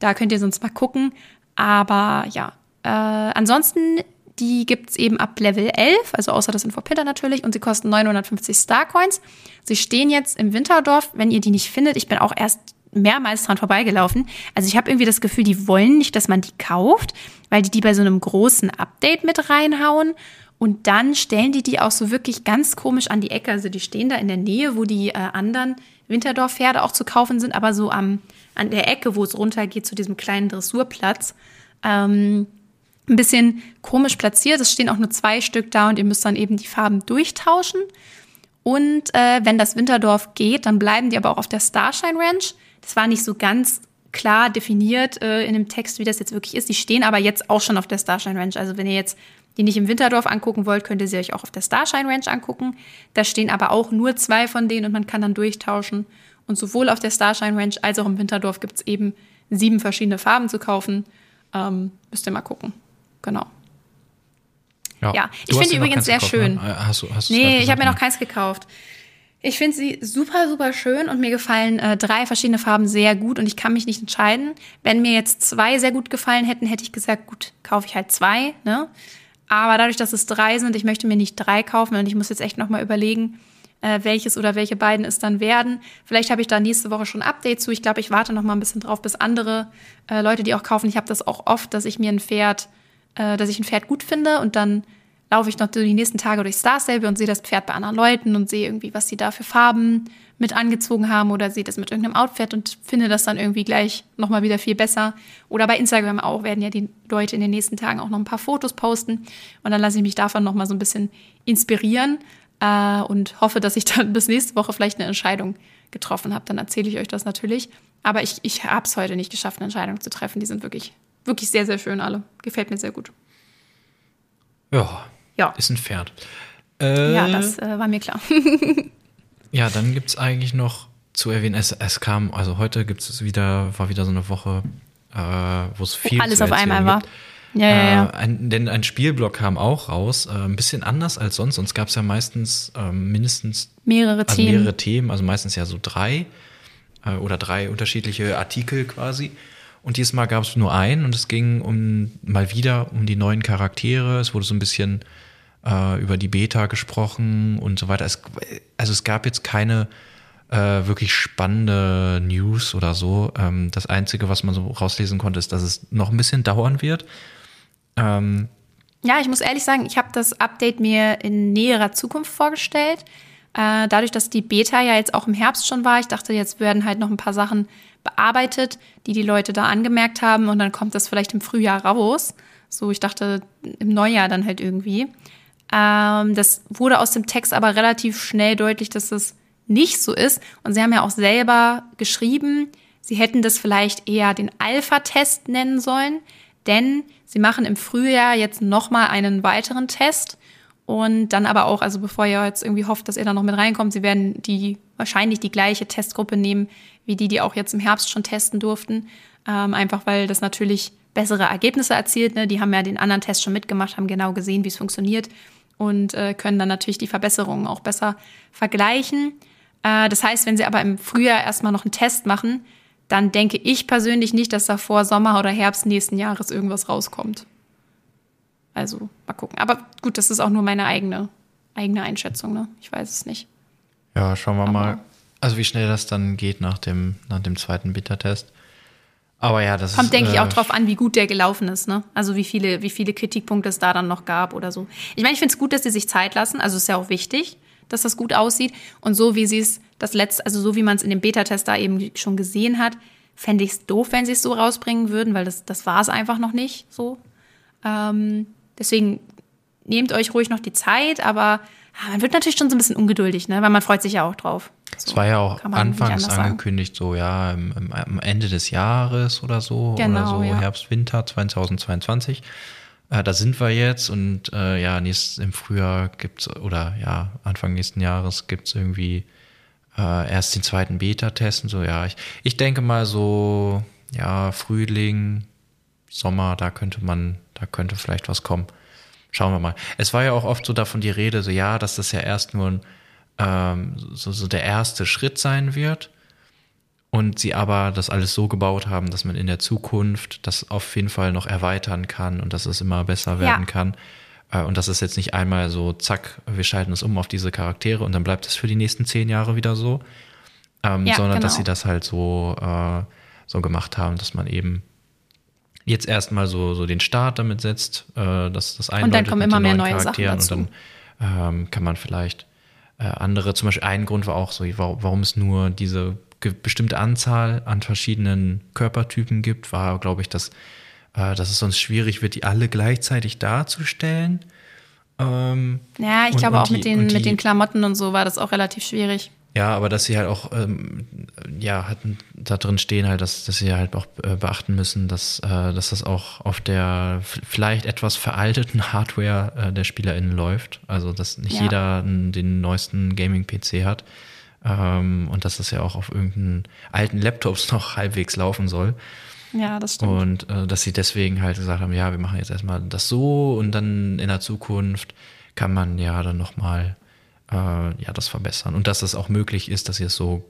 da könnt ihr sonst mal gucken. Aber ja, äh, ansonsten, die gibt's eben ab Level 11, also außer das in Fort Pinter natürlich, und sie kosten 950 Starcoins. Sie stehen jetzt im Winterdorf, wenn ihr die nicht findet. Ich bin auch erst mehrmals dran vorbeigelaufen. Also ich habe irgendwie das Gefühl, die wollen nicht, dass man die kauft, weil die die bei so einem großen Update mit reinhauen. Und dann stellen die die auch so wirklich ganz komisch an die Ecke. Also die stehen da in der Nähe, wo die äh, anderen Winterdorf-Pferde auch zu kaufen sind, aber so am, an der Ecke, wo es runtergeht zu diesem kleinen Dressurplatz. Ähm, ein bisschen komisch platziert. Es stehen auch nur zwei Stück da und ihr müsst dann eben die Farben durchtauschen. Und äh, wenn das Winterdorf geht, dann bleiben die aber auch auf der Starshine Ranch. Das war nicht so ganz klar definiert äh, in dem Text, wie das jetzt wirklich ist. Die stehen aber jetzt auch schon auf der Starshine Ranch. Also wenn ihr jetzt die nicht im Winterdorf angucken wollt, könnt ihr sie euch auch auf der Starshine Ranch angucken. Da stehen aber auch nur zwei von denen und man kann dann durchtauschen. Und sowohl auf der Starshine Ranch als auch im Winterdorf gibt es eben sieben verschiedene Farben zu kaufen. Ähm, müsst ihr mal gucken. Genau. Ja, ja. ich finde die übrigens sehr gekauft, schön. Ne? Hast du, hast nee, ich habe mir noch keins gekauft. Ich finde sie super, super schön und mir gefallen äh, drei verschiedene Farben sehr gut und ich kann mich nicht entscheiden. Wenn mir jetzt zwei sehr gut gefallen hätten, hätte ich gesagt, gut, kaufe ich halt zwei. Ne? Aber dadurch, dass es drei sind, ich möchte mir nicht drei kaufen und ich muss jetzt echt nochmal überlegen, äh, welches oder welche beiden es dann werden. Vielleicht habe ich da nächste Woche schon ein Update zu. Ich glaube, ich warte noch mal ein bisschen drauf, bis andere äh, Leute, die auch kaufen. Ich habe das auch oft, dass ich mir ein Pferd, äh, dass ich ein Pferd gut finde und dann laufe ich noch die nächsten Tage durch Star Stable und sehe das Pferd bei anderen Leuten und sehe irgendwie, was sie da für Farben mit angezogen haben oder sehe das mit irgendeinem Outfit und finde das dann irgendwie gleich nochmal wieder viel besser. Oder bei Instagram auch werden ja die Leute in den nächsten Tagen auch noch ein paar Fotos posten und dann lasse ich mich davon nochmal so ein bisschen inspirieren äh, und hoffe, dass ich dann bis nächste Woche vielleicht eine Entscheidung getroffen habe. Dann erzähle ich euch das natürlich. Aber ich, ich habe es heute nicht geschafft, eine Entscheidung zu treffen. Die sind wirklich, wirklich sehr, sehr schön alle. Gefällt mir sehr gut. Ja, ja. Ist ein Pferd. Äh, ja, das äh, war mir klar. ja, dann gibt es eigentlich noch zu erwähnen, es, es kam, also heute gibt es wieder, war wieder so eine Woche, äh, wo es viel Alles auf einmal gibt. war. Ja, ja, ja. Äh, ein, denn ein Spielblock kam auch raus, äh, ein bisschen anders als sonst. Sonst gab es ja meistens äh, mindestens mehrere also Themen. mehrere Themen, also meistens ja so drei äh, oder drei unterschiedliche Artikel quasi. Und diesmal gab es nur einen und es ging um mal wieder um die neuen Charaktere. Es wurde so ein bisschen äh, über die Beta gesprochen und so weiter. Es, also es gab jetzt keine äh, wirklich spannende News oder so. Ähm, das Einzige, was man so rauslesen konnte, ist, dass es noch ein bisschen dauern wird. Ähm, ja, ich muss ehrlich sagen, ich habe das Update mir in näherer Zukunft vorgestellt. Äh, dadurch, dass die Beta ja jetzt auch im Herbst schon war, ich dachte, jetzt werden halt noch ein paar Sachen bearbeitet, die die Leute da angemerkt haben und dann kommt das vielleicht im Frühjahr raus. So, ich dachte im Neujahr dann halt irgendwie. Ähm, das wurde aus dem Text aber relativ schnell deutlich, dass das nicht so ist. Und sie haben ja auch selber geschrieben, sie hätten das vielleicht eher den Alpha-Test nennen sollen, denn sie machen im Frühjahr jetzt nochmal einen weiteren Test und dann aber auch, also bevor ihr jetzt irgendwie hofft, dass ihr da noch mit reinkommt, sie werden die wahrscheinlich die gleiche Testgruppe nehmen, wie die, die auch jetzt im Herbst schon testen durften. Ähm, einfach weil das natürlich bessere Ergebnisse erzielt. Ne? Die haben ja den anderen Test schon mitgemacht, haben genau gesehen, wie es funktioniert und äh, können dann natürlich die Verbesserungen auch besser vergleichen. Äh, das heißt, wenn sie aber im Frühjahr erstmal noch einen Test machen, dann denke ich persönlich nicht, dass da vor Sommer oder Herbst nächsten Jahres irgendwas rauskommt. Also mal gucken. Aber gut, das ist auch nur meine eigene, eigene Einschätzung. Ne? Ich weiß es nicht. Ja, schauen wir Aber mal. Also wie schnell das dann geht nach dem, nach dem zweiten Beta-Test. Aber ja, das kommt, denke äh, ich, auch drauf an, wie gut der gelaufen ist. Ne? Also wie viele, wie viele Kritikpunkte es da dann noch gab oder so. Ich meine, ich finde es gut, dass sie sich Zeit lassen. Also ist ja auch wichtig, dass das gut aussieht. Und so wie sie es das letzte, also so wie man es in dem Beta-Test da eben schon gesehen hat, fände ich es doof, wenn sie es so rausbringen würden, weil das, das war es einfach noch nicht so. Ähm, Deswegen nehmt euch ruhig noch die Zeit, aber ah, man wird natürlich schon so ein bisschen ungeduldig, ne? weil man freut sich ja auch drauf. Es so, war ja auch anfangs angekündigt, so ja, am Ende des Jahres oder so, genau, oder so ja. Herbst, Winter 2022. Äh, da sind wir jetzt und äh, ja, nächst, im Frühjahr gibt's oder ja, Anfang nächsten Jahres gibt es irgendwie äh, erst den zweiten Beta-Test und so. Ja, ich, ich denke mal so, ja, Frühling, Sommer, da könnte man, da könnte vielleicht was kommen. Schauen wir mal. Es war ja auch oft so davon die Rede, so ja, dass das ja erst nur ein, ähm, so, so der erste Schritt sein wird. Und sie aber das alles so gebaut haben, dass man in der Zukunft das auf jeden Fall noch erweitern kann und dass es immer besser werden ja. kann. Äh, und dass es jetzt nicht einmal so, zack, wir schalten es um auf diese Charaktere und dann bleibt es für die nächsten zehn Jahre wieder so. Ähm, ja, sondern genau. dass sie das halt so, äh, so gemacht haben, dass man eben jetzt erstmal so, so den Start damit setzt, äh, dass das Und dann kommen immer mehr neue Sachen dazu. Und dann ähm, kann man vielleicht äh, andere, zum Beispiel ein Grund war auch so, warum, warum es nur diese bestimmte Anzahl an verschiedenen Körpertypen gibt, war, glaube ich, dass, äh, dass es sonst schwierig wird, die alle gleichzeitig darzustellen. Ähm, ja, ich und, glaube und auch die, mit, den, die, mit den Klamotten und so war das auch relativ schwierig. Ja, aber dass sie halt auch, ähm, ja, hatten da drin stehen halt, dass, dass sie halt auch äh, beachten müssen, dass, äh, dass das auch auf der vielleicht etwas veralteten Hardware äh, der SpielerInnen läuft. Also, dass nicht Ja. jeder den neuesten Gaming-PC hat. Ähm, und dass das ja auch auf irgendeinen alten Laptops noch halbwegs laufen soll. Ja, das stimmt. Und äh, dass sie deswegen halt gesagt haben, ja, wir machen jetzt erstmal das so und dann in der Zukunft kann man ja dann nochmal äh, ja, das verbessern. Und dass es auch möglich ist, dass sie es so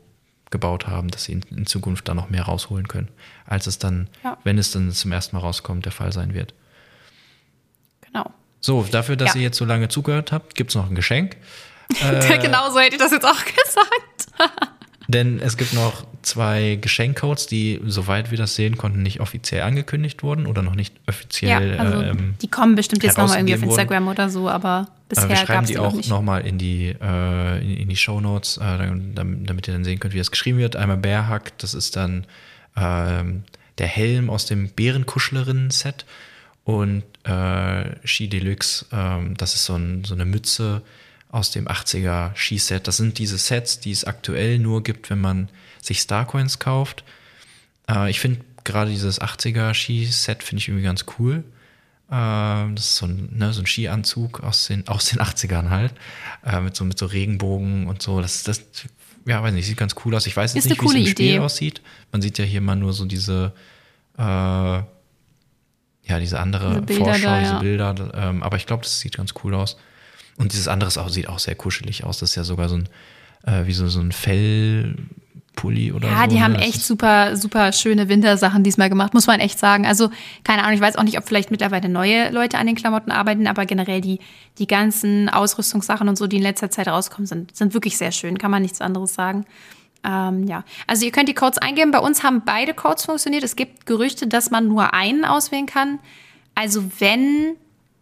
gebaut haben, dass sie in, in Zukunft da noch mehr rausholen können, als es dann, Ja. wenn es dann zum ersten Mal rauskommt, der Fall sein wird. Genau. So, dafür, dass Ja. ihr jetzt so lange zugehört habt, gibt es noch ein Geschenk. genau so hätte ich das jetzt auch gesagt. Denn es gibt noch zwei Geschenkcodes, die, soweit wir das sehen konnten, nicht offiziell angekündigt wurden oder noch nicht Ja, offiziell also ähm, die kommen bestimmt jetzt nochmal irgendwie auf herausgegeben wurden. Instagram oder so, aber bisher wir gab schreiben es die die noch auch nicht. nochmal in die, äh, in, in die Shownotes, äh, dann- damit, ihr dann sehen könnt, wie das geschrieben wird. Einmal Bearhack, das ist dann ähm, der Helm aus dem Bärenkuschlerinnen-Set und äh, Ski Deluxe, ähm, das ist so, ein, so eine Mütze aus dem 80er Skiset. Das sind diese Sets, die es aktuell nur gibt, wenn man sich Starcoins kauft. Äh, ich finde gerade dieses 80er Skiset finde ich irgendwie ganz cool. Ähm, das ist so ein, ne, so ein Skianzug aus den, aus den 80ern halt. Äh, mit, so, mit so Regenbogen und so. Das, das, ja, weiß nicht, sieht ganz cool aus. Ich weiß jetzt nicht, wie es im coole Spiel Idee. aussieht. Man sieht ja hier mal nur so diese, äh, ja, diese andere Diese Vorschau, da, diese ja. Bilder. Ähm, aber ich glaube, das sieht ganz cool aus. Und dieses andere sieht auch sehr kuschelig aus. Das ist ja sogar so ein, äh, wie so, so ein Fellpulli oder so. Ja, die ne? haben echt super, super schöne Wintersachen diesmal gemacht, muss man echt sagen. Also, keine Ahnung, ich weiß auch nicht, ob vielleicht mittlerweile neue Leute an den Klamotten arbeiten, aber generell die, die ganzen Ausrüstungssachen und so, die in letzter Zeit rauskommen, sind, sind wirklich sehr schön, kann man nichts anderes sagen. Ähm, ja, also ihr könnt die Codes eingeben. Bei uns haben beide Codes funktioniert. Es gibt Gerüchte, dass man nur einen auswählen kann. Also wenn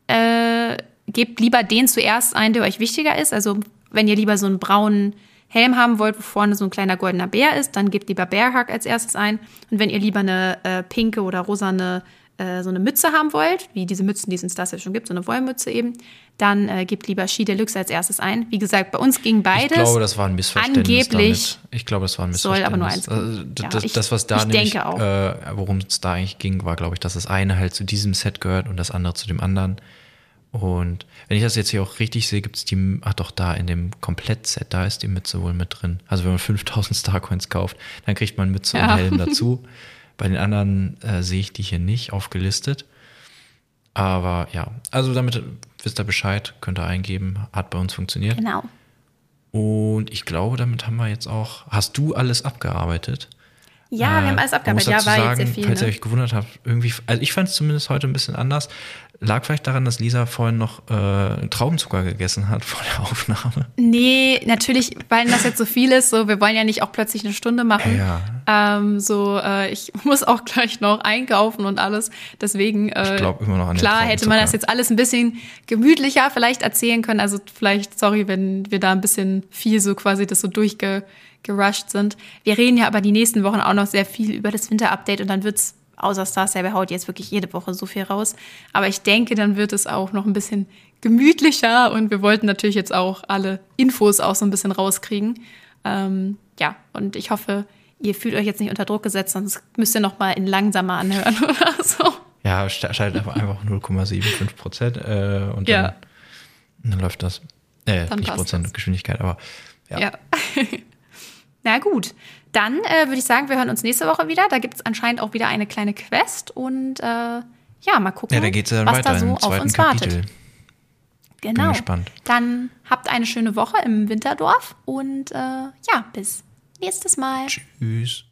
äh, gebt lieber den zuerst ein, der euch wichtiger ist. Also wenn ihr lieber so einen braunen Helm haben wollt, wo vorne so ein kleiner goldener Bär ist, dann gebt lieber Bearhack als erstes ein. Und wenn ihr lieber eine äh, pinke oder rosane äh, so eine Mütze haben wollt, wie diese Mützen, die es in Star Stable schon gibt, so eine Wollmütze eben, dann äh, gebt lieber Ski Deluxe als erstes ein. Wie gesagt, bei uns ging beides. Ich glaube, das war ein Missverständnis. Angeblich damit. Ich glaube, das war ein soll Missverständnis. aber nur eins Also, geben. d- Ja, das, ich- das, was da ich nämlich, denke auch. Äh, worum es da eigentlich ging, war, glaube ich, dass das eine halt zu diesem Set gehört und das andere zu dem anderen. Und wenn ich das jetzt hier auch richtig sehe, gibt es die, ach doch, da in dem Komplettset, da ist die Mütze wohl mit drin. Also wenn man 5000 Starcoins kauft, dann kriegt man Mütze Ja. und Helm dazu. Bei den anderen äh, sehe ich die hier nicht aufgelistet. Aber ja, also damit wisst ihr Bescheid, könnt ihr eingeben, hat bei uns funktioniert. Genau. Und ich glaube, damit haben wir jetzt auch. Hast du alles abgearbeitet? Ja, wir haben Äh, alles abgearbeitet. Ja, war jetzt sagen, sehr viel. Falls ihr Ne? euch gewundert habt, irgendwie, also ich fand es zumindest heute ein bisschen anders. Lag vielleicht daran, dass Lisa vorhin noch äh, Traubenzucker gegessen hat vor der Aufnahme. Nee, natürlich, weil das jetzt so viel ist, so wir wollen ja nicht auch plötzlich eine Stunde machen. Ja. Ähm, so, äh, ich muss auch gleich noch einkaufen und alles. Deswegen, äh, Ich immer noch an den klar hätte man das jetzt alles ein bisschen gemütlicher vielleicht erzählen können. Also vielleicht, sorry, wenn wir da ein bisschen viel so quasi das so durchgerusht sind. Wir reden ja aber die nächsten Wochen auch noch sehr viel über das Winter-Update und dann wird's außer Star Stable haut jetzt wirklich jede Woche so viel raus. Aber ich denke, dann wird es auch noch ein bisschen gemütlicher und wir wollten natürlich jetzt auch alle Infos auch so ein bisschen rauskriegen. Ähm, ja, und ich hoffe, ihr fühlt euch jetzt nicht unter Druck gesetzt, sonst müsst ihr noch mal in langsamer anhören oder so. Ja, sch- schaltet einfach, einfach 0,75 Prozent äh, und Ja. dann, dann läuft das. Äh, Dann nicht Prozent das. Geschwindigkeit, aber ja. Ja. Na gut, dann äh, würde ich sagen, wir hören uns nächste Woche wieder. Da gibt es anscheinend auch wieder eine kleine Quest und äh, ja, mal gucken, Ja, da geht es ja dann was weiter da so auf uns Kapitel. wartet. Genau. gespannt. Dann habt eine schöne Woche im Winterdorf und äh, ja, bis nächstes Mal. Tschüss.